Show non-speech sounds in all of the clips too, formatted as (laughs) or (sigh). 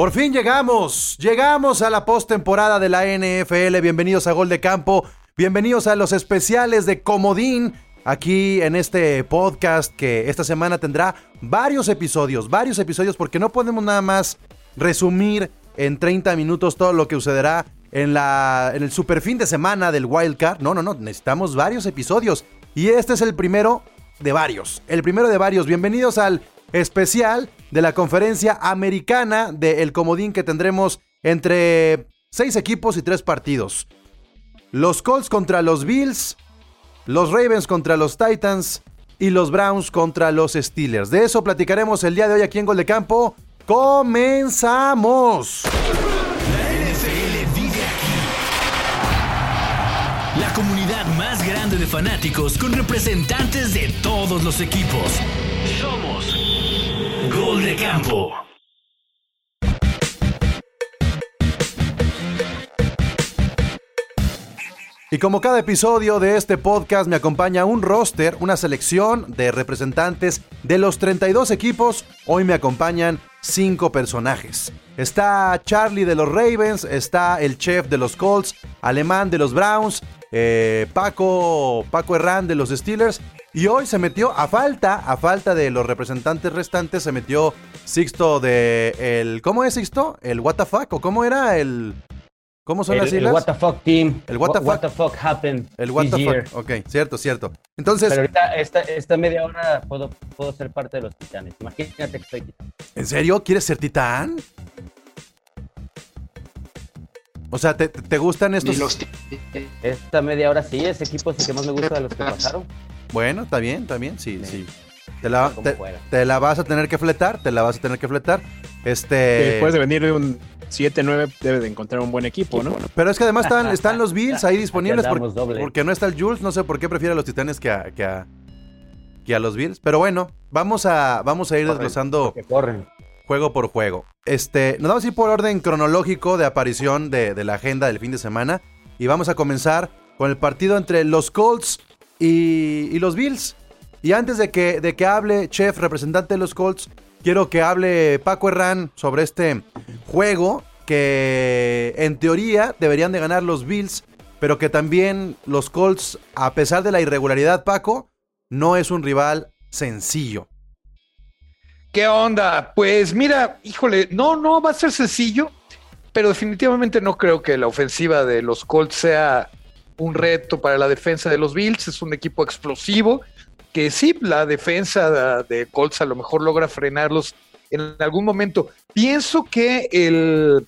Por fin llegamos, llegamos a la postemporada de la NFL. Bienvenidos a Gol de Campo, bienvenidos a los especiales de Comodín. Aquí en este podcast que esta semana tendrá varios episodios, varios episodios porque no podemos nada más resumir en 30 minutos todo lo que sucederá en, la, en el super fin de semana del Wild Card. No, no, no, necesitamos varios episodios. Y este es el primero de varios. El primero de varios. Bienvenidos al especial de la conferencia americana del comodín que tendremos entre seis equipos y tres partidos. Los Colts contra los Bills, los Ravens contra los Titans y los Browns contra los Steelers. De eso platicaremos el día de hoy aquí en Gol de Campo. ¡Comenzamos! La comunidad más grande de fanáticos con representantes de todos los equipos. De Campo. Y como cada episodio de este podcast me acompaña un roster, una selección de representantes de los 32 equipos, hoy me acompañan 5 personajes. Está Charlie de los Ravens, está el chef de los Colts, Alemán de los Browns, eh, Paco, Paco Herrán de los Steelers. Y hoy se metió, a falta, a falta de los representantes restantes, se metió Sixto de el... ¿Cómo es Sixto? ¿El what the fuck? ¿O cómo era el...? ¿Cómo son el, las siglas? El what the fuck team. El what the, what fuck. the fuck happened. El fuck. Ok, cierto, cierto. Entonces, Pero ahorita, esta, esta media hora puedo, puedo ser parte de los titanes. Imagínate que soy titán. ¿en serio quieres ser titán? O sea, ¿te, te gustan estos? Los Esta media hora sí, ese equipo es el que más me gusta de los que pasaron. Bueno, está bien, está bien, sí, sí. Sí. Te la, te, la vas a tener que fletar, te la vas a tener que fletar. Este. Después de venir de un 7-9 debe de encontrar un buen equipo, ¿no? Pero es que además están, están los Bills ahí (laughs) disponibles por- porque no está el Jules. No sé por qué prefiere a los Titanes que a, que a, que a los Bills. Pero bueno, vamos a, vamos a ir Corren, desglosando corren. juego por juego. Este, nos vamos a ir por orden cronológico de aparición de, de la agenda del fin de semana. Y vamos a comenzar con el partido entre los Colts y, y los Bills. Y antes de que, de que hable Chef, representante de los Colts, quiero que hable Paco Herrán sobre este juego que en teoría deberían de ganar los Bills, pero que también los Colts, a pesar de la irregularidad, Paco, no es un rival sencillo. ¿Qué onda? Pues mira, híjole, no, no va a ser sencillo, pero definitivamente no creo que la ofensiva de los Colts sea un reto para la defensa de los Bills. Es un equipo explosivo que sí, la defensa de Colts a lo mejor logra frenarlos en algún momento. Pienso que el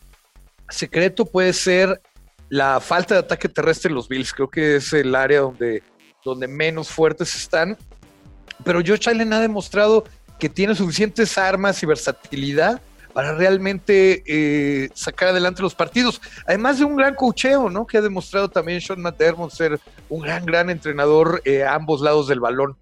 secreto puede ser la falta de ataque terrestre de los Bills. Creo que es el área donde, donde menos fuertes están. Pero Josh Allen ha demostrado que tiene suficientes armas y versatilidad para realmente eh, sacar adelante los partidos. Además de un gran cocheo, ¿no? Que ha demostrado también Sean McDermott ser un gran, gran entrenador eh, a ambos lados del balón.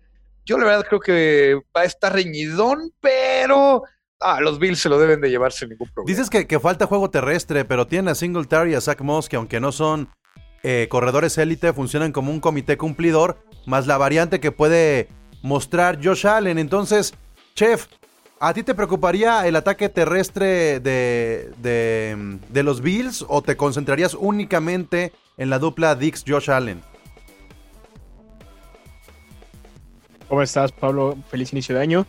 Yo la verdad creo que va a estar reñidón, pero ah, los Bills se lo deben de llevar sin ningún problema. Dices que, falta juego terrestre, pero tienen a Singletary y a Zach Moss, que aunque no son eh, corredores élite, funcionan como un comité cumplidor, más la variante que puede mostrar Josh Allen. Entonces, Chef, ¿a ti te preocuparía el ataque terrestre de, de, los Bills o te concentrarías únicamente en la dupla Dix-Josh Allen? ¿Cómo estás, Pablo? Feliz inicio de año.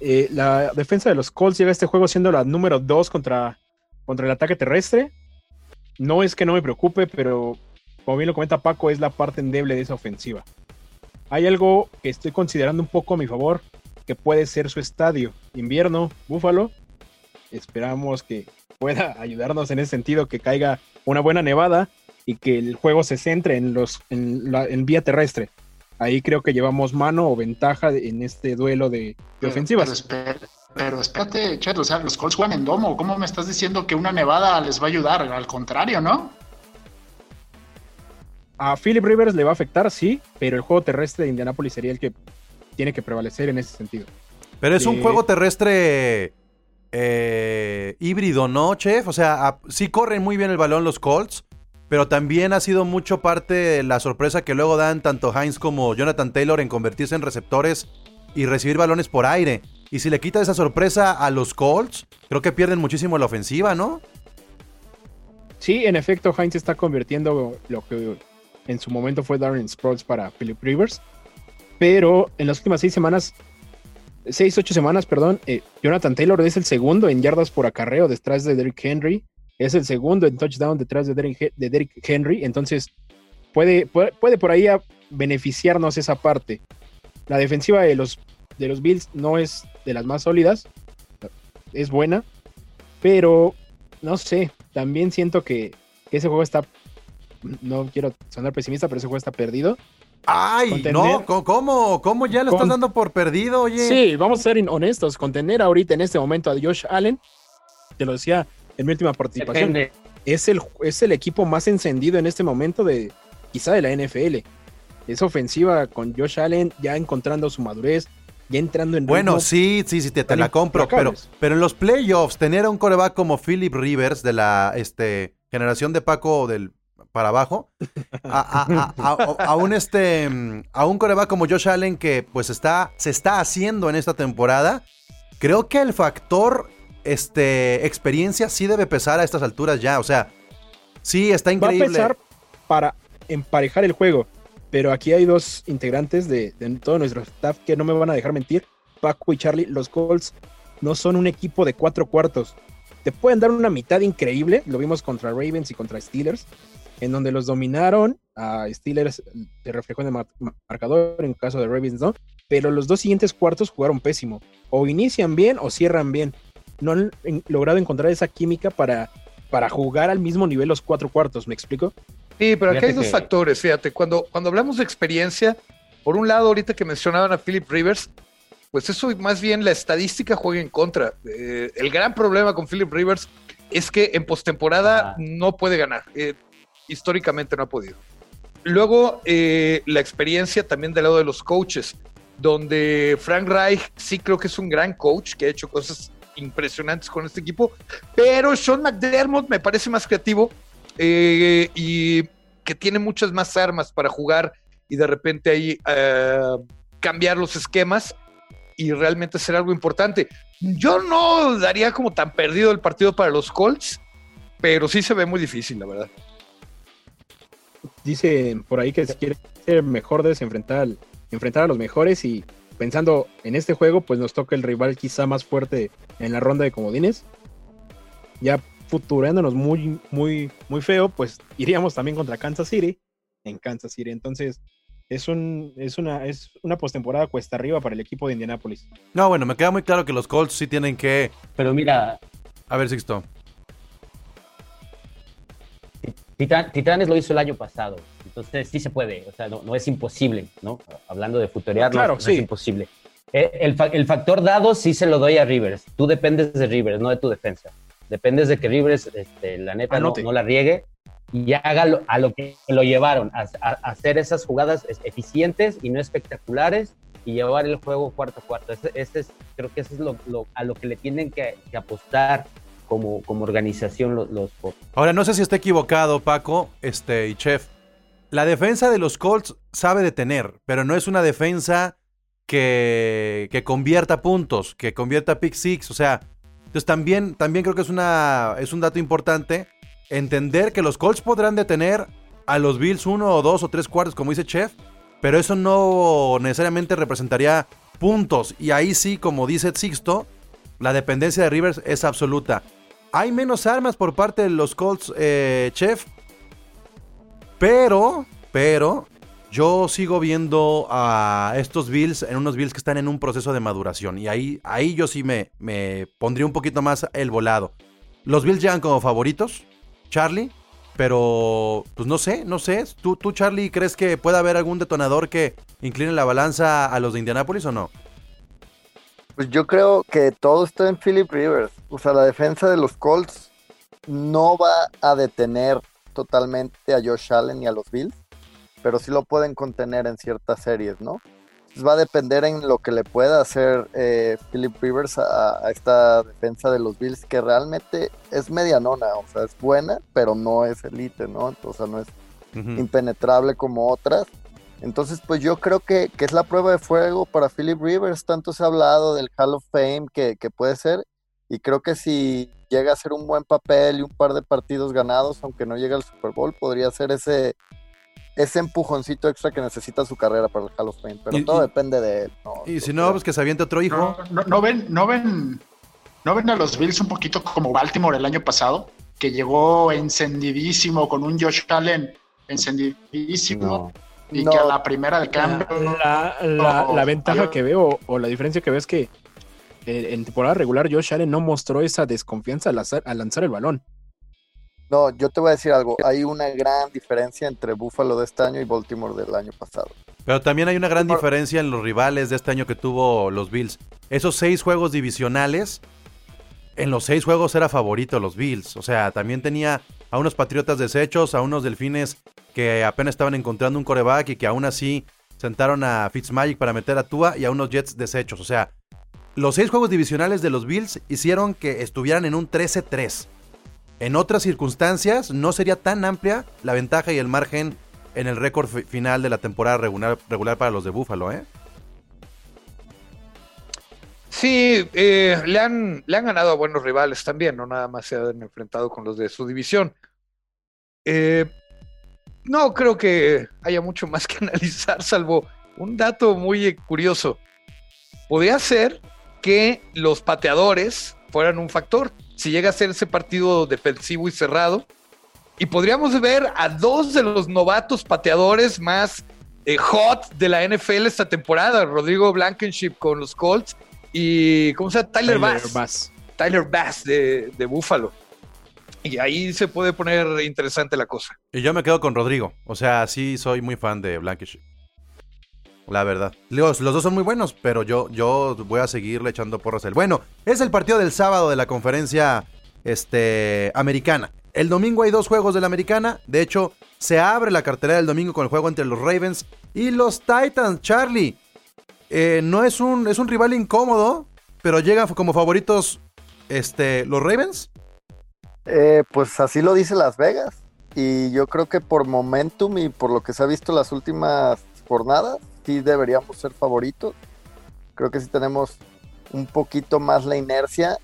Eh, la defensa de los Colts llega este juego siendo la número 2 contra, contra el ataque terrestre. No es que no me preocupe, pero como bien lo comenta Paco, es la parte endeble de esa ofensiva. Hay algo que estoy considerando un poco a mi favor, que puede ser su estadio. Invierno, Búfalo. Esperamos que pueda (laughs) ayudarnos en ese sentido, que caiga una buena nevada y que el juego se centre en, los, en, la, en vía terrestre. Ahí creo que llevamos mano o ventaja en este duelo de, de Pero- ofensivas. Pero espérate, Chet, o sea, los Colts juegan en domo. ¿Cómo me estás diciendo que una nevada les va a ayudar? Al contrario, ¿no? A Philip Rivers le va a afectar, sí, pero el juego terrestre de Indianapolis sería el que tiene que prevalecer en ese sentido. Pero es un juego terrestre eh, híbrido, ¿no, Chef? O sea, a- sí corren muy bien el balón los Colts, pero también ha sido mucho parte de la sorpresa que luego dan tanto Heinz como Jonathan Taylor en convertirse en receptores y recibir balones por aire. Y si le quita esa sorpresa a los Colts, creo que pierden muchísimo la ofensiva, ¿no? Sí, en efecto, Heinz está convirtiendo lo que en su momento fue Darren Sproles para Philip Rivers. Pero en las últimas seis semanas, seis, ocho semanas, perdón, eh, Jonathan Taylor es el segundo en yardas por acarreo detrás de Derrick Henry. Es el segundo en touchdown detrás de Derrick, de Derrick Henry. Entonces, puede, puede, por ahí beneficiarnos esa parte. La defensiva de los, de los Bills no es de las más sólidas. Es buena. Pero, no sé, también siento que ese juego está no quiero sonar pesimista, pero ese juego está perdido. Ay, no, ¿cómo- ¿cómo? ¿Cómo ya lo estás Con- dando por perdido, oye? Sí, vamos a ser honestos. Contener ahorita en este momento a Josh Allen, te lo decía en mi última participación, Depende. es el, es el equipo más encendido en este momento de quizá de la NFL. Es ofensiva con Josh Allen ya encontrando su madurez, ya entrando en Bueno, ritmo. sí, sí, sí, te, la compro, pero, pero en los playoffs, tener a un coreback como Philip Rivers de la este, generación de Paco del para abajo, a, a- a- a- a un este a un coreback como Josh Allen que pues está se está haciendo en esta temporada, creo que el factor este experiencia sí debe pesar a estas alturas ya, o sea, sí está Va a increíble. pesar para emparejar el juego. Pero aquí hay dos integrantes de, de todo nuestro staff que no me van a dejar mentir. Paco y Charlie, los Colts no son un equipo de cuatro cuartos. Te pueden dar una mitad increíble. Lo vimos contra Ravens y contra Steelers, en donde los dominaron. A Steelers se reflejó en el mar- marcador, en caso de Ravens no. Pero los dos siguientes cuartos jugaron pésimo. O inician bien o cierran bien. No han en- logrado encontrar esa química para, para jugar al mismo nivel los cuatro cuartos. ¿Me explico? Sí, pero aquí hay dos que- factores, fíjate, cuando, cuando hablamos de experiencia, por un lado, ahorita que mencionaban a Philip Rivers, pues eso más bien la estadística juega en contra. Eh, el gran problema con Philip Rivers es que en postemporada no puede ganar. Eh, históricamente no ha podido. Luego, eh, la experiencia también del lado de los coaches, donde Frank Reich sí creo que es un gran coach que ha hecho cosas impresionantes con este equipo, pero Sean McDermott me parece más creativo eh, y que tiene muchas más armas para jugar y de repente ahí eh, cambiar los esquemas y realmente hacer algo importante. Yo no daría como tan perdido el partido para los Colts, pero sí se ve muy difícil, la verdad. Dice por ahí que si quiere ser mejor debes enfrentar, al- enfrentar a los mejores y pensando en este juego, pues nos toca el rival quizá más fuerte en la ronda de comodines. Ya futurándonos muy, muy, muy feo, pues iríamos también contra Kansas City en Kansas City. Entonces, es un, es una, es una postemporada cuesta arriba para el equipo de Indianapolis. No, bueno, me queda muy claro que los Colts sí tienen que Pero mira, a ver Sixto. Titanes lo hizo el año pasado, entonces sí se puede, o sea, no, no es imposible, ¿no? Hablando de futurear, no- Claro, no, sí. es imposible. Eh, El, fa- el factor dado sí se lo doy a Rivers. Tú dependes de Rivers, no de tu defensa. Dependes de que Rivers, este, la neta, no, no la riegue y haga lo- a lo que lo llevaron, a, hacer esas jugadas es- eficientes y no espectaculares y llevar el juego cuarto a cuarto. Ese, ese es, creo que eso es lo, lo- a lo que le tienen que, que apostar como, como organización los. Ahora, no sé si está equivocado, Paco, este, y Chef. La defensa de los Colts sabe detener, pero no es una defensa que, que convierta puntos, que convierta pick six. O sea, entonces también, también creo que es, una, es un dato importante entender que los Colts podrán detener a los Bills uno o dos o tres cuartos, como dice Chef, pero eso no necesariamente representaría puntos. Y ahí sí, como dice Sixto, la dependencia de Rivers es absoluta. Hay menos armas por parte de los Colts, eh, Chef. Pero, pero, yo sigo viendo a estos Bills en unos Bills que están en un proceso de maduración. Y ahí, ahí yo sí me, pondría un poquito más el volado. Los Bills llegan como favoritos, Charlie. Pero, pues no sé, no sé. ¿Tú, tú, Charlie, crees que puede haber algún detonador que incline la balanza a los de Indianápolis o no? Pues yo creo que todo está en Philip Rivers. O sea, la defensa de los Colts no va a detener totalmente a Josh Allen y a los Bills, pero sí lo pueden contener en ciertas series, ¿no? Entonces va a depender en lo que le pueda hacer eh, Philip Rivers a, a esta defensa de los Bills, que realmente es medianona, o sea, es buena, pero no es elite, ¿no? O sea, no es impenetrable como otras. Entonces, pues yo creo que, que es la prueba de fuego para Philip Rivers. Tanto se ha hablado del Hall of Fame que, que puede ser. Y creo que si llega a ser un buen papel y un par de partidos ganados, aunque no llegue al Super Bowl, podría ser ese, ese empujoncito extra que necesita su carrera para el Hall of Fame. Pero Y- todo y- depende de él. ¿no? Y si no, creo. pues que se aviente otro hijo. No, no, no ven, no ven, no ven a los Bills un poquito como Baltimore el año pasado, que llegó encendidísimo con un Josh Allen encendidísimo y No. que a la primera de La, cambio la- la- no, la ventaja yo- que veo o la diferencia que veo es que eh, en temporada regular Josh Allen no mostró esa desconfianza al, lanzar- al lanzar el balón. No, yo te voy a decir algo. Hay una gran diferencia entre Buffalo de este año y Baltimore del año pasado. Pero también hay una gran Por- diferencia en los rivales de este año que tuvo los Bills. Esos seis juegos divisionales, en los seis juegos era favorito los Bills. O sea, también tenía a unos Patriotas deshechos, a unos Delfines que apenas estaban encontrando un coreback y que aún así sentaron a Fitzmagic para meter a Tua y a unos Jets deshechos. O sea, los seis juegos divisionales de los Bills hicieron que estuvieran en un 13-3. En otras circunstancias, no sería tan amplia la ventaja y el margen en el récord fi- final de la temporada regular, regular para los de Buffalo, ¿eh? Sí, eh, le, han, le han ganado a buenos rivales también, no nada más se han enfrentado con los de su división. Eh, no creo que haya mucho más que (laughs) analizar, salvo un dato muy curioso. Podría ser que los pateadores fueran un factor. Si llega a ser ese partido defensivo y cerrado, y podríamos ver a dos de los novatos pateadores más eh, hot de la NFL esta temporada, Rodrigo Blankenship con los Colts y ¿cómo se llama? Tyler, Bass. Bass. Tyler Bass de, de Buffalo. Y ahí se puede poner interesante la cosa. Y yo me quedo con Rodrigo. O sea, sí soy muy fan de Blankish. La verdad. Los, los dos son muy buenos, pero yo, yo voy a seguirle echando porras a él. Bueno, es el partido del sábado de la conferencia este, americana. El domingo hay dos juegos de la americana. De hecho, se abre la cartelera del domingo con el juego entre los Ravens y los Titans. Charlie, eh, no es un, es un rival incómodo, pero llegan como favoritos este, los Ravens. Eh, pues así lo dice Las Vegas. Y yo creo que por momentum y por lo que se ha visto las últimas jornadas, sí deberíamos ser favoritos. Creo que sí tenemos un poquito más la inercia.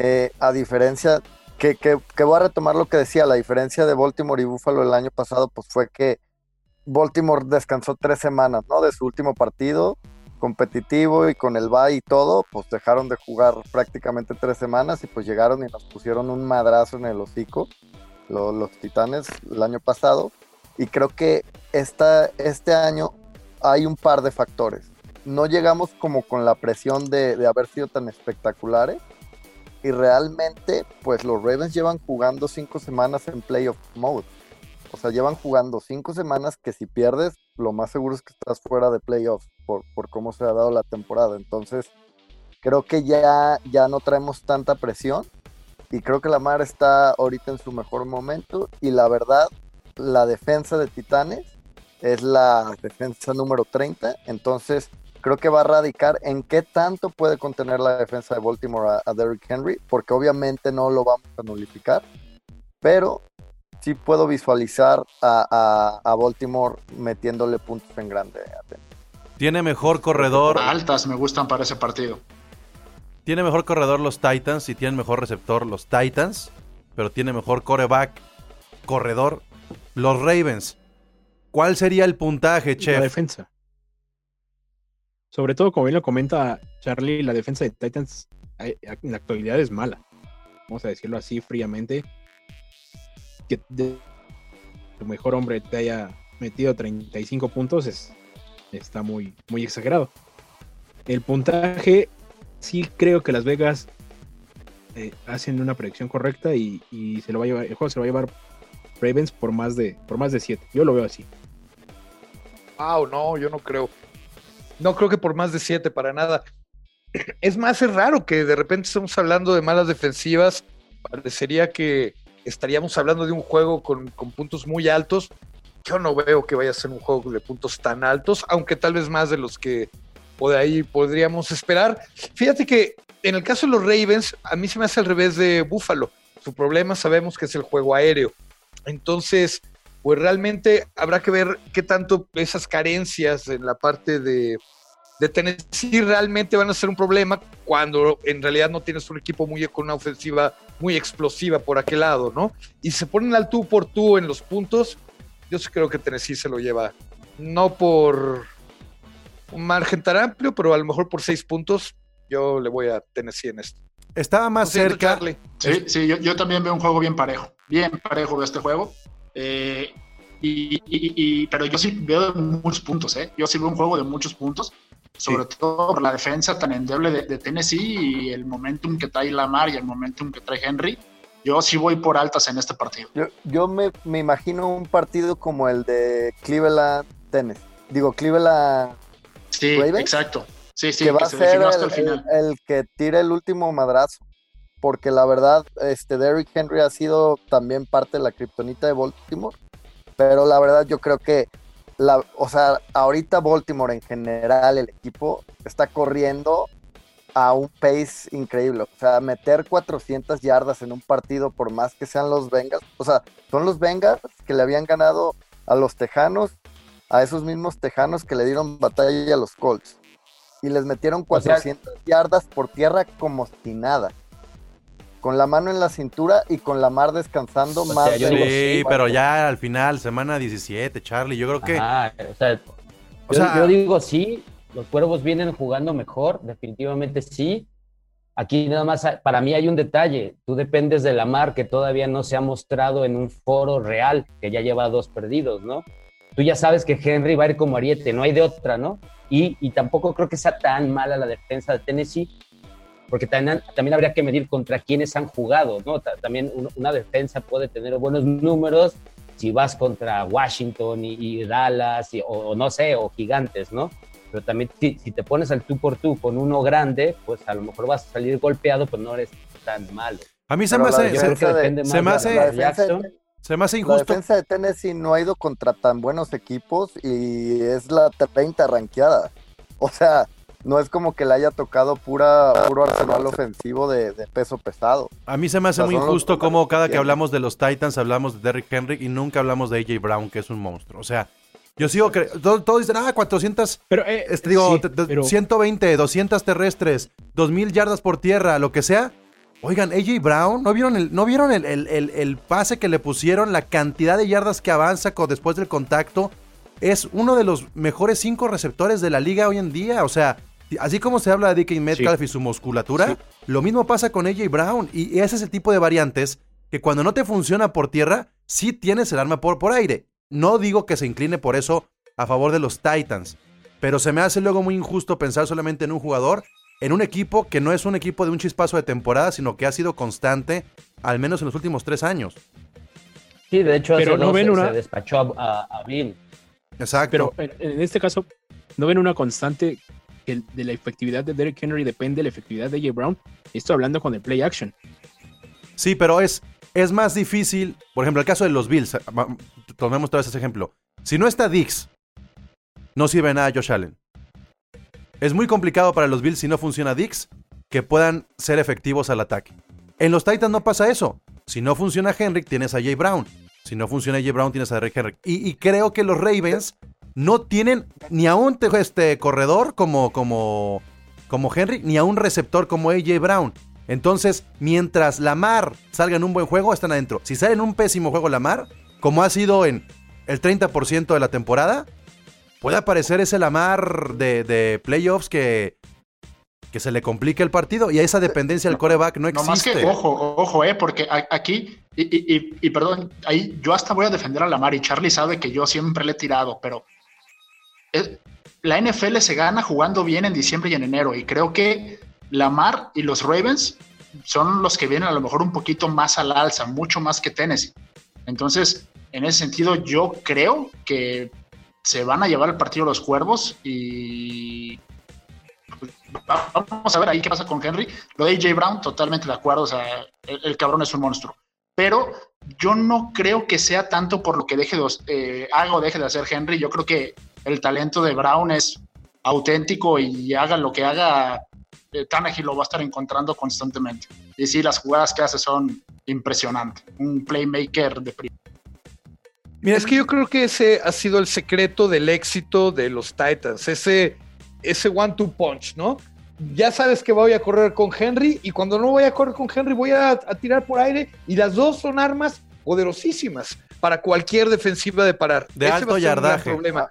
eh, a diferencia, que, que, que voy a retomar lo que decía, la diferencia de Baltimore y Buffalo el año pasado, pues fue que Baltimore descansó tres semanas, ¿no? De su último partido competitivo y con el bye y todo, pues dejaron de jugar prácticamente tres semanas y pues llegaron y nos pusieron un madrazo en el hocico, lo- los Titanes, el año pasado. Y creo que esta, este año hay un par de factores. No llegamos como con la presión de, de haber sido tan espectaculares. Y realmente, pues los Ravens llevan jugando cinco semanas en playoff mode. O sea, llevan jugando cinco semanas que si pierdes, lo más seguro es que estás fuera de playoffs por, por cómo se ha dado la temporada. Entonces, creo que ya, ya no traemos tanta presión y creo que Lamar está ahorita en su mejor momento y la verdad, la defensa de Titanes es la defensa número 30, entonces creo que va a radicar en qué tanto puede contener la defensa de Baltimore a, a Derrick Henry, porque obviamente no lo vamos a nulificar, pero sí puedo visualizar a, a- a Baltimore metiéndole puntos en grande. Tiene mejor corredor. altas me gustan para ese partido. Tiene mejor corredor los Titans y tienen mejor receptor los Titans, pero tiene mejor coreback, corredor los Ravens. ¿Cuál sería el puntaje, La chef? defensa. Sobre todo, como bien lo comenta Charlie, la defensa de Titans eh, en la actualidad es mala. Vamos a decirlo así fríamente. Que tu mejor hombre te haya metido 35 puntos es, está muy, muy exagerado. El puntaje, sí creo que Las Vegas eh, hacen una predicción correcta y, y se lo va a llevar, el juego se lo va a llevar Ravens por más de por más de 7. Yo lo veo así. Wow, no, yo no creo. No creo que por más de siete, para nada. (clears throat) Es más, es raro que de repente estemos hablando de malas defensivas. Parecería que estaríamos hablando de un juego con, con puntos muy altos. Yo no veo que vaya a ser un juego de puntos tan altos, aunque tal vez más de los que por ahí podríamos esperar. Fíjate que en el caso de los Ravens, a mí se me hace al revés de Buffalo. Su problema sabemos que es el juego aéreo. Entonces, pues realmente habrá que ver qué tanto esas carencias en la parte de, de Tennessee realmente van a ser un problema cuando en realidad no tienes un equipo muy con una ofensiva muy explosiva por aquel lado, ¿no? Y se ponen al tú por tú en los puntos, yo sí creo que Tennessee se lo lleva, no por un margen tan amplio, pero a lo mejor por seis puntos, yo le voy a Tennessee en esto. Estaba más cerca. Charlie. Sí, sí, yo, yo también veo un juego bien parejo, bien parejo de este juego. Eh, y, y- y- pero yo sí veo de muchos puntos, ¿eh? Yo sí veo un juego de muchos puntos, sobre todo por la defensa tan endeble de, de Tennessee y el momentum que trae Lamar y el momentum que trae Henry. Yo sí voy por altas en este partido. Yo, yo me, me imagino un partido como el de Cleveland Tennis. Digo, Cleveland Sí, ¿Ravens? exacto. Sí, sí, que va a se ser definió hasta el, el final. el- el que tire el último madrazo. Porque la verdad, este Derrick Henry ha sido también parte de la kriptonita de Baltimore. Pero la verdad, yo creo que, la, o sea, ahorita Baltimore en general, el equipo está corriendo a un pace increíble. O sea, meter 400 yardas en un partido, por más que sean los Bengals. O sea, son los Bengals que le habían ganado a los Tejanos, a esos mismos Tejanos que le dieron batalla a los Colts. Y les metieron O sea- 400 yardas por tierra como si nada. Con la mano en la cintura y con la mar descansando O sea, más yo de digo, Sí, pero ya al final, semana 17, Charlie. Yo creo que. Ajá, o sea, O yo, sea- yo digo sí, los cuervos vienen jugando mejor, definitivamente sí. Aquí nada más, para mí hay un detalle, tú dependes de la mar que todavía no se ha mostrado en un foro real, que ya lleva dos perdidos, ¿no? Tú ya sabes que Henry va a ir como ariete, no hay de otra, ¿no? Y, y tampoco creo que sea tan mala la defensa de Tennessee, porque también, también habría que medir contra quienes han jugado, ¿no? Ta- También un- una defensa puede tener buenos números si vas contra Washington y, y Dallas, y- o, o no sé, o gigantes, ¿no? Pero también si, si te pones al tú por tú con uno grande, pues a lo mejor vas a salir golpeado, pero no eres tan malo. A mí se me la hace, se, creo que de- depende se más me hace- la se me hace La injusto. defensa de Tennessee no ha ido contra tan buenos equipos y es la 30 ranqueada. O sea, no es como que le haya tocado pura, puro arsenal ofensivo de, de peso pesado. A mí se me hace O sea, muy los injusto números como cada que hablamos de los Titans hablamos de Derrick Henry y nunca hablamos de AJ Brown, que es un monstruo. O sea, yo sigo que todos, todos dicen, ah, 400, Pero, eh, este, digo, sí, pero- 120, 200 terrestres, 2000 yardas por tierra, lo que sea. Oigan, AJ Brown, ¿no vieron el, no vieron el, el- el- el pase que le pusieron? La cantidad de yardas que avanza después del contacto. Es uno de los mejores cinco receptores de la liga hoy en día. O sea, así como se habla de DK Metcalf y su musculatura, Sí. lo mismo pasa con AJ Brown. Y ese es el tipo de variantes que cuando no te funciona por tierra, sí tienes el arma por, por aire. No digo que se incline por eso a favor de los Titans. Pero se me hace luego muy injusto pensar solamente en un jugador, en un equipo que no es un equipo de un chispazo de temporada, sino que ha sido constante, al menos en los últimos tres años. Sí, de hecho, Pero hace no dos ven se, una- se despachó a, a, a Bill. Exacto. Pero en, en este caso, ¿no ven una constante que de la efectividad de Derrick Henry depende de la efectividad de J. Brown? Estoy hablando con el play action. Sí, pero es, es más difícil. Por ejemplo, el caso de los Bills. va- Tomemos otra ese ejemplo. Si no está Dix, no sirve nada Josh Allen. Es muy complicado para los Bills si no funciona Dix que puedan ser efectivos al ataque. En los Titans no pasa eso. Si no funciona Henry, tienes a Jay Brown. Si no funciona Jay Brown, tienes a Derrick Henry. Y creo que los Ravens no tienen ni a un te- este, corredor como, como, como Henry, ni a un receptor como AJ Brown. Entonces, mientras Lamar salga en un buen juego, están adentro. Si sale en un pésimo juego Lamar, como ha sido en el 30% de la temporada, puede aparecer ese Lamar de, de playoffs que, que se le complique el partido y esa dependencia del coreback no No más existe. que, ojo, ojo, eh, porque a- aquí, y, y- y- y perdón, ahí yo hasta voy a defender a Lamar y Charlie sabe que yo siempre le he tirado, pero la NFL se gana jugando bien en diciembre y en enero, y creo que Lamar y los Ravens son los que vienen a lo mejor un poquito más al alza, mucho más que Tennessee. Entonces, en ese sentido, yo creo que se van a llevar el partido los cuervos y pues, vamos a ver ahí qué pasa con Henry. Lo de AJ Brown, totalmente de acuerdo. O sea, el, cabrón es un monstruo. Pero yo no creo que sea tanto por lo que deje de, eh, haga o deje de hacer Henry. Yo creo que el talento de Brown es auténtico y haga lo que haga, eh, Tannehill lo va a estar encontrando constantemente. Y sí, las jugadas que hace son impresionantes. Un playmaker de pri- Mira, es que yo creo que ese ha sido el secreto del éxito de los Titans, ese, ese one-two punch, ¿no? Ya sabes que voy a correr con Henry y cuando no voy a correr con Henry voy a, a tirar por aire y las dos son armas poderosísimas para cualquier defensiva de parar. De Ese alto va a ser un gran yardaje.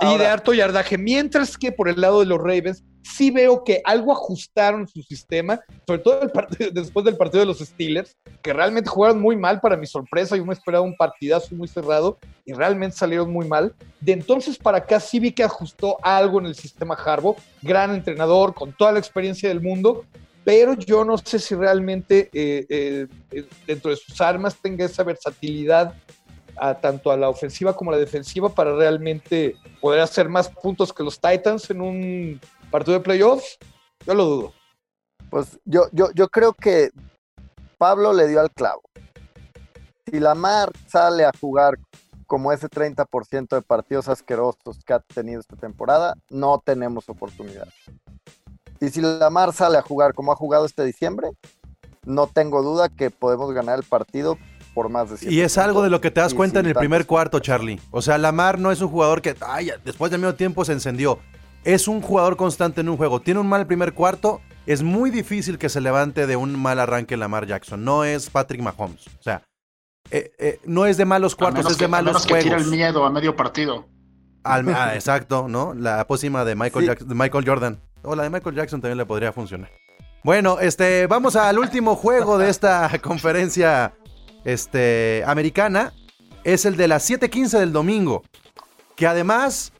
Y de harto yardaje. Mientras que por el lado de los Ravens, sí veo que algo ajustaron su sistema, sobre todo el partido- (laughs) después del partido de los Steelers, que realmente jugaron muy mal para mi sorpresa. Yo me esperaba un partidazo muy cerrado y realmente salieron muy mal. De entonces para acá sí vi que ajustó algo en el sistema Harbaugh, gran entrenador con toda la experiencia del mundo, pero yo no sé si realmente eh, eh, eh, dentro de sus armas tenga esa versatilidad a tanto a la ofensiva como a la defensiva para realmente poder hacer más puntos que los Titans en un partido de playoffs. Yo lo dudo. Pues yo, yo, yo creo que Pablo le dio al clavo. Si Lamar sale a jugar como ese 30% de partidos asquerosos que ha tenido esta temporada, no tenemos oportunidad. Y si Lamar sale a jugar como ha jugado este diciembre, no tengo duda que podemos ganar el partido por más de Y es algo de lo que te das Y cuenta en el primer tantos cuarto. Charlie. O sea, Lamar no es un jugador que, ay, después del medio tiempo se encendió. Es un jugador constante en un juego. Tiene un mal primer cuarto. Es muy difícil que se levante de un mal arranque Lamar Jackson. No es Patrick Mahomes. O sea, eh, eh, no es de malos cuartos, es de que- a malos menos que tire el juegos. miedo a medio partido. Al- ah, exacto, ¿no? La pócima de Michael, Sí. Jackson- de Michael Jordan. O la de Michael Jackson también le podría funcionar. Bueno, este, vamos al último juego de esta (laughs) conferencia este, americana. Es el de las 7:15 del domingo. Que además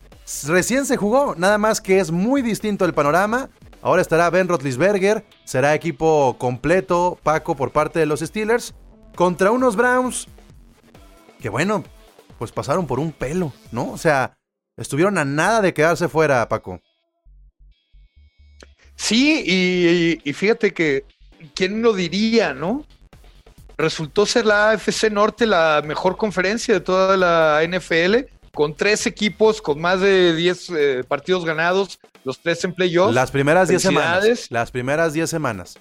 recién se jugó, nada más que es muy distinto el panorama. Ahora estará Ben Roethlisberger, será equipo completo, Paco, por parte de los Steelers, contra unos Browns que bueno, pues pasaron por un pelo, ¿no? O sea, estuvieron a nada de quedarse fuera, Paco. Sí, y, y fíjate que, ¿quién lo diría, no? Resultó ser la AFC Norte la mejor conferencia de toda la NFL, con tres equipos con más de 10 eh, partidos ganados, los tres en playoffs. Las primeras 10 semanas. Las primeras 10 semanas.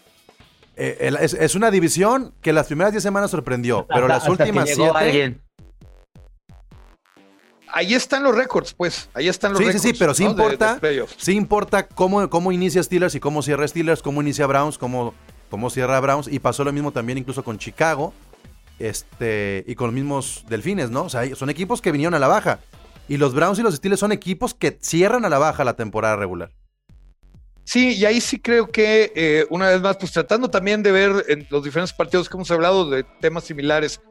Eh, el- es, es una división que las primeras 10 semanas sorprendió, pero las últimas llegó 7... alguien. Ahí están los récords, pues. Ahí están los Sí, sí, récords. sí, pero sí ¿no? de- de importa, playoffs. sí importa cómo, cómo inicia Steelers y cómo cierra Steelers, cómo inicia Browns, cómo, cómo cierra Browns. Y pasó lo mismo también incluso con Chicago este, y con los mismos Delfines, ¿no? O sea, son equipos que vinieron a la baja. Y los Browns y los Steelers son equipos que cierran a la baja la temporada regular. Sí, y ahí sí creo que, eh, una vez más, pues tratando también de ver en los diferentes partidos que hemos hablado de temas similares,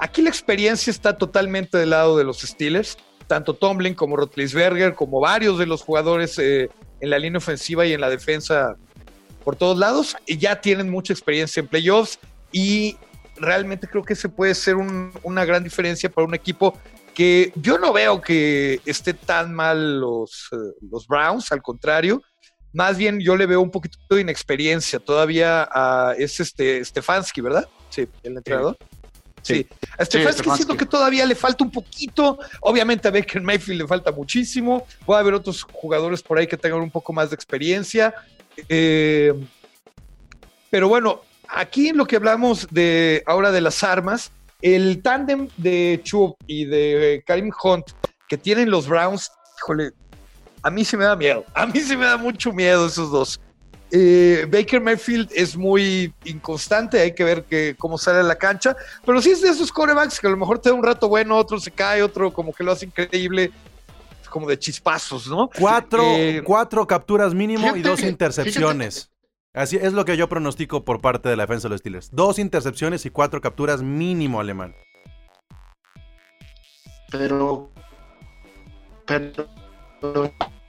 aquí la experiencia está totalmente del lado de los Steelers, tanto Tomlin como Rotlisberger, como varios de los jugadores eh, en la línea ofensiva y en la defensa por todos lados, ya tienen mucha experiencia en playoffs y realmente creo que ese puede ser un- una gran diferencia para un equipo que yo no veo que esté tan mal los, eh, los Browns, al contrario, más bien yo le veo un poquito de inexperiencia todavía a es este Stefanski, ¿verdad? Sí, el entrenador. Sí, a Stefanski Stefanski. siento que todavía le falta un poquito. Obviamente a Baker Mayfield le falta muchísimo. Puede haber otros jugadores por ahí que tengan un poco más de experiencia. Eh, pero bueno, aquí en lo que hablamos de ahora de las armas, el tándem de Chubb y de Karim Hunt que tienen los Browns, híjole, a mí sí me da miedo. A mí sí me da mucho miedo esos dos. Eh, Baker Mayfield es muy inconstante, hay que ver que, cómo sale a la cancha, pero sí es de esos corebacks que a lo mejor te da un rato bueno, otro se cae, otro como que lo hace increíble, como de chispazos, ¿no? Cuatro, Eh, cuatro capturas mínimo y dos intercepciones. Así es lo que yo pronostico por parte de la defensa de los Steelers. Dos intercepciones y cuatro capturas mínimo alemán. Pero. Pero.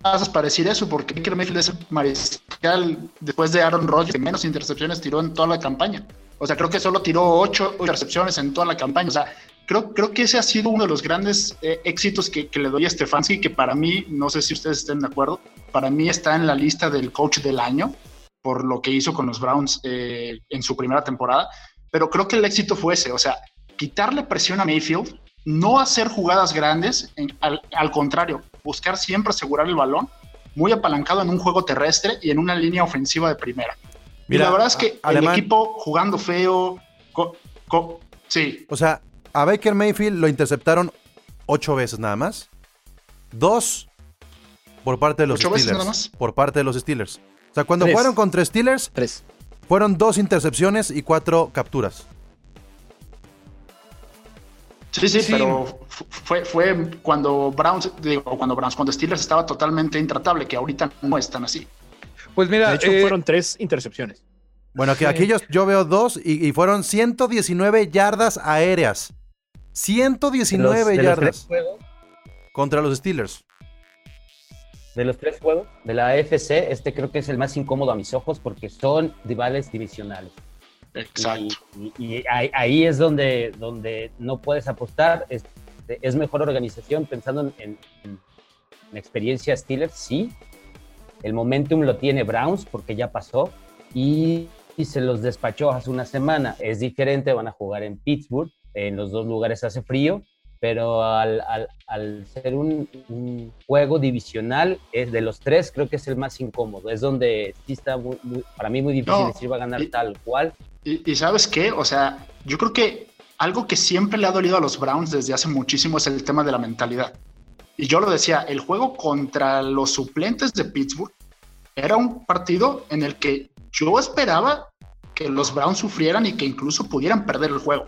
Vas para decir eso, porque Baker Mayfield es el mariscal después de Aaron Rodgers que menos intercepciones tiró en toda la campaña. O sea, creo que solo tiró ocho intercepciones en toda la campaña. O sea, creo, creo que ese ha sido uno de los grandes eh, éxitos que, que le doy a Stefanski, que para mí, no sé si ustedes estén de acuerdo, para mí está en la lista del coach del año por lo que hizo con los Browns eh, en su primera temporada. Pero creo que el éxito fue ese, o sea, quitarle presión a Mayfield, no hacer jugadas grandes, en- al, al contrario, buscar siempre asegurar el balón, muy apalancado en un juego terrestre y en una línea ofensiva de primera. Mira, y la verdad es que a- el Alemán. equipo jugando feo, co- co- sí, O sea, a Baker Mayfield lo interceptaron ocho veces nada más. Dos por parte de los ¿Ocho veces Steelers. nada más? Por parte de los Steelers. O sea, cuando Tres. jugaron contra Steelers, Tres. fueron dos intercepciones y cuatro capturas. Sí, sí, Sí. pero fu- fue, fue cuando Browns, digo, cuando Browns, cuando Steelers estaba totalmente intratable, que ahorita no están así. Pues mira, De hecho, eh, fueron tres intercepciones. Bueno, aquí, aquí yo, yo veo dos y, y fueron 119 yardas aéreas. 119 De los- de los tres yardas juegos- contra los Steelers. de los tres juegos de la AFC, este creo que es el más incómodo a mis ojos porque son rivales divisionales. Exacto. Y, y- y ahí, ahí es donde, donde no puedes apostar. Es, es mejor organización pensando en, en- en experiencia Steelers, sí. El momentum lo tiene Browns porque ya pasó y, y se los despachó hace una semana. Es diferente, van a jugar en Pittsburgh. En los dos lugares hace frío, pero al, al- al ser un, un juego divisional, es de los tres, creo que es el más incómodo. Es donde sí está muy- muy- para mí muy difícil No, decir va a ganar y- tal cual. Y, y sabes qué, o sea, yo creo que algo que siempre le ha dolido a los Browns desde hace muchísimo es el tema de la mentalidad. Y yo lo decía, el juego contra los suplentes de Pittsburgh era un partido en el que yo esperaba que los Browns sufrieran y que incluso pudieran perder el juego.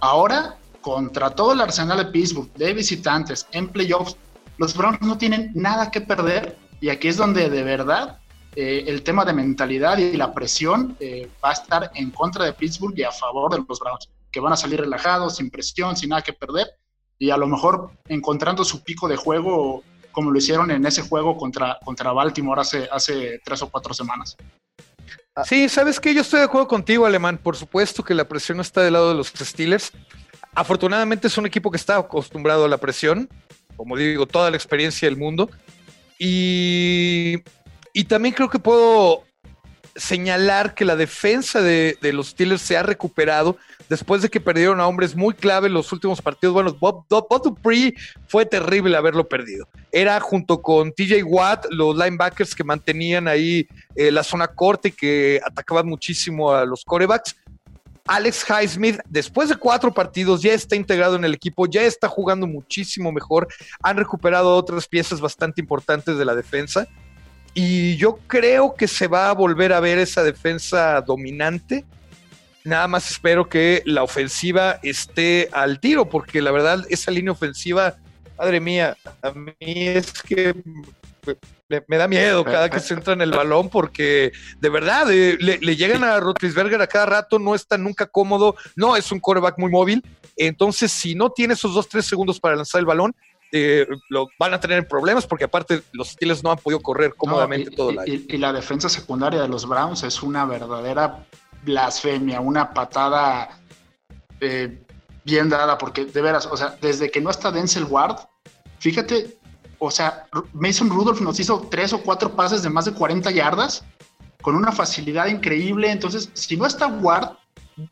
Ahora, contra todo el arsenal de Pittsburgh, de visitantes, en playoffs, los Browns no tienen nada que perder y aquí es donde de verdad eh, el tema de mentalidad y la presión eh, va a estar en contra de Pittsburgh y a favor de los Browns, que van a salir relajados, sin presión, sin nada que perder y a lo mejor encontrando su pico de juego como lo hicieron en ese juego contra, contra Baltimore hace, hace tres o cuatro semanas. Sí, sabes que yo estoy de acuerdo contigo, Alemán. Por supuesto que la presión está del lado de los Steelers. Afortunadamente es un equipo que está acostumbrado a la presión, como digo, toda la experiencia del mundo. Y, y también creo que puedo señalar que la defensa de, de los Steelers se ha recuperado después de que perdieron a hombres muy clave en los últimos partidos. Bueno, Bob, Bob, Dupree fue terrible haberlo perdido. Era junto con TJ Watt los linebackers que mantenían ahí eh, la zona corta y que atacaban muchísimo a los corebacks. Alex Highsmith, después de cuatro partidos, ya está integrado en el equipo, ya está jugando muchísimo mejor. Han recuperado otras piezas bastante importantes de la defensa. Y yo creo que se va a volver a ver esa defensa dominante. Nada más espero que la ofensiva esté al tiro, porque la verdad, esa línea ofensiva, madre mía, a mí es que me, da miedo cada que se entra en el balón, porque de verdad eh, le, le, llegan a Rotlisberger a cada rato, no está nunca cómodo, no es un coreback muy móvil. Entonces, si no tiene esos dos, tres segundos para lanzar el balón, eh, lo van a tener problemas porque aparte los Steelers no han podido correr cómodamente no, y, todo el año. Y, y, la defensa secundaria de los Browns es una verdadera blasfemia, una patada eh, bien dada, porque de veras, o sea, desde que no está Denzel Ward, fíjate, o sea, Mason Rudolph nos hizo tres o cuatro pases de más de 40 yardas con una facilidad increíble, entonces, si no está Ward,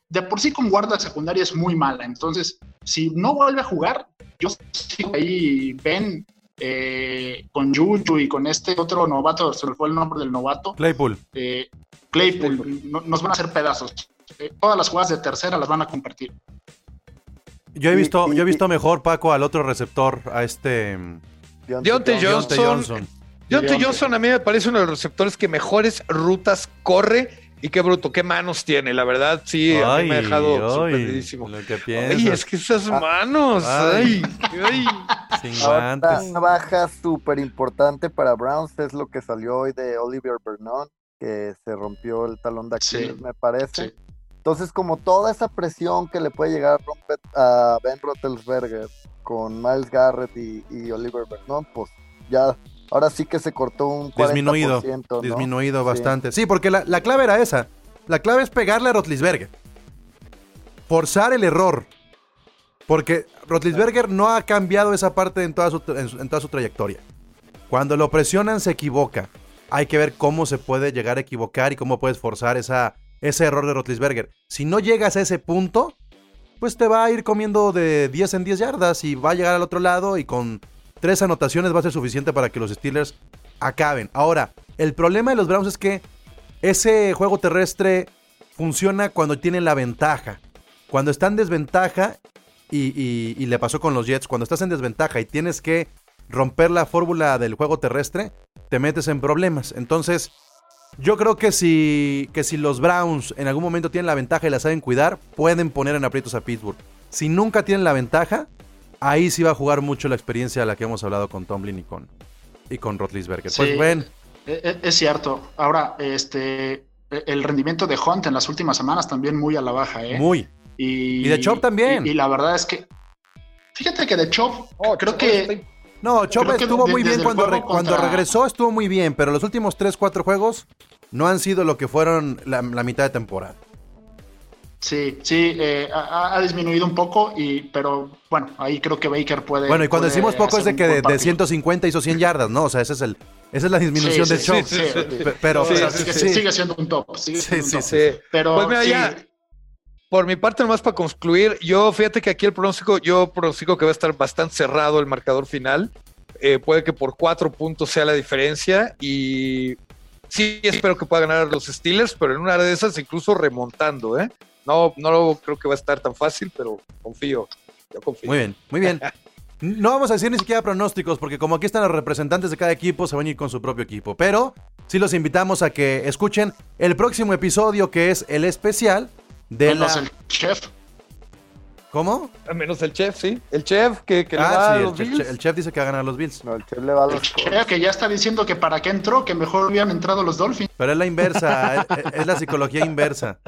de por sí con Ward la secundaria es muy mala, entonces, si no vuelve a jugar, yo sigo ahí, ven, eh, con Juju y con este otro novato, se me fue el nombre del novato. Claypool. Eh, Claypool, Claypool. No, nos van a hacer pedazos. Eh, todas las jugadas de tercera las van a compartir. Yo he visto, yo he visto mejor, Paco, al otro receptor, a este... Deontay Johnson. Johnson. Deontay Johnson a mí me parece uno de los receptores que mejores rutas corre y qué bruto, qué manos tiene, la verdad, sí, ay, a mí me ha dejado sorprendidísimo. Lo que piensas. Ay, es que esas manos, ay, ay. (laughs) Sin guantes. Una baja súper importante para Browns es lo que salió hoy de Oliver Vernon, que se rompió el talón de Aquiles, sí, me parece. Sí. Entonces, como toda esa presión que le puede llegar a, romper a Ben Roethlisberger con Miles Garrett y, y Oliver Vernon, pues ya ahora sí que se cortó un 40%. Disminuido, ¿no? disminuido bastante. Sí, sí porque la, la, clave era esa. La clave es pegarle a Rotlisberger. Forzar el error. Porque Rotlisberger no ha cambiado esa parte en toda, su, en, su, en toda su trayectoria. Cuando lo presionan se equivoca. Hay que ver cómo se puede llegar a equivocar y cómo puedes forzar esa, ese error de Rotlisberger. Si no llegas a ese punto, pues te va a ir comiendo de 10 en 10 yardas y va a llegar al otro lado y con tres anotaciones va a ser suficiente para que los Steelers acaben. Ahora, el problema de los Browns es que ese juego terrestre funciona cuando tienen la ventaja. Cuando está en desventaja y, y- y le pasó con los Jets. Cuando estás en desventaja y tienes que romper la fórmula del juego terrestre, te metes en problemas. Entonces, yo creo que si, que si los Browns en algún momento tienen la ventaja y la saben cuidar, pueden poner en aprietos a Pittsburgh. Si nunca tienen la ventaja, ahí sí va a jugar mucho la experiencia de la que hemos hablado con Tomlin y con, y con Rotlisberger. Pues Sí. ven, E- e- Es cierto. Ahora, este, e- el rendimiento de Hunt en las últimas semanas también muy a la baja, ¿eh? muy. Y, Y de Chop también. Y, y la verdad es que, fíjate que de Chop, Oh, creo Chop que No, Chop estuvo de- muy bien cuando, cuando regresó, estuvo muy bien, pero los últimos 3, 4 juegos no han sido lo que fueron la, la mitad de temporada. Sí, sí, eh, ha, ha disminuido un poco, y, pero bueno, ahí creo que Baker puede. Bueno, y cuando decimos poco es de que de, de partido. 150 hizo 100 yardas, ¿no? O sea, ese es el, esa es la disminución Sí, de sí, Chop. sí, sí. Pe- Pero, O sea, sí, sigue, sí. sigue siendo un top. Sigue Sí, siendo un sí, top. sí. Sí. Pero Pues mira, sí, ya, por mi parte, nomás para concluir, yo fíjate que aquí el pronóstico, yo pronostico que va a estar bastante cerrado el marcador final. Eh, puede que por cuatro puntos sea la diferencia y sí espero que pueda ganar los Steelers, pero en una de esas incluso remontando, ¿eh? No, no lo creo que va a estar tan fácil, pero confío. Yo confío. Muy bien, muy bien. (laughs) No vamos a decir ni siquiera pronósticos, porque como aquí están los representantes de cada equipo, se van a ir con su propio equipo. Pero sí los invitamos a que escuchen el próximo episodio, que es el especial de menos la... el chef. ¿Cómo? Al menos el chef, sí. El chef que, que le va Ah, a sí, el los chef, Bills. el chef dice que va a ganar los Bills. No, el chef le va a los Colts. chef que ya está diciendo que para qué entró, que mejor hubieran entrado los Dolphins. Pero es la inversa, (laughs) es, es la psicología inversa.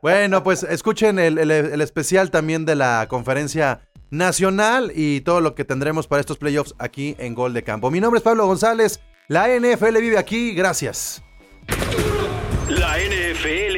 Bueno, pues escuchen el, el- el especial también de la conferencia nacional y todo lo que tendremos para estos playoffs aquí en Gol de Campo. Mi nombre es Pablo González, la NFL vive aquí, gracias. La NFL.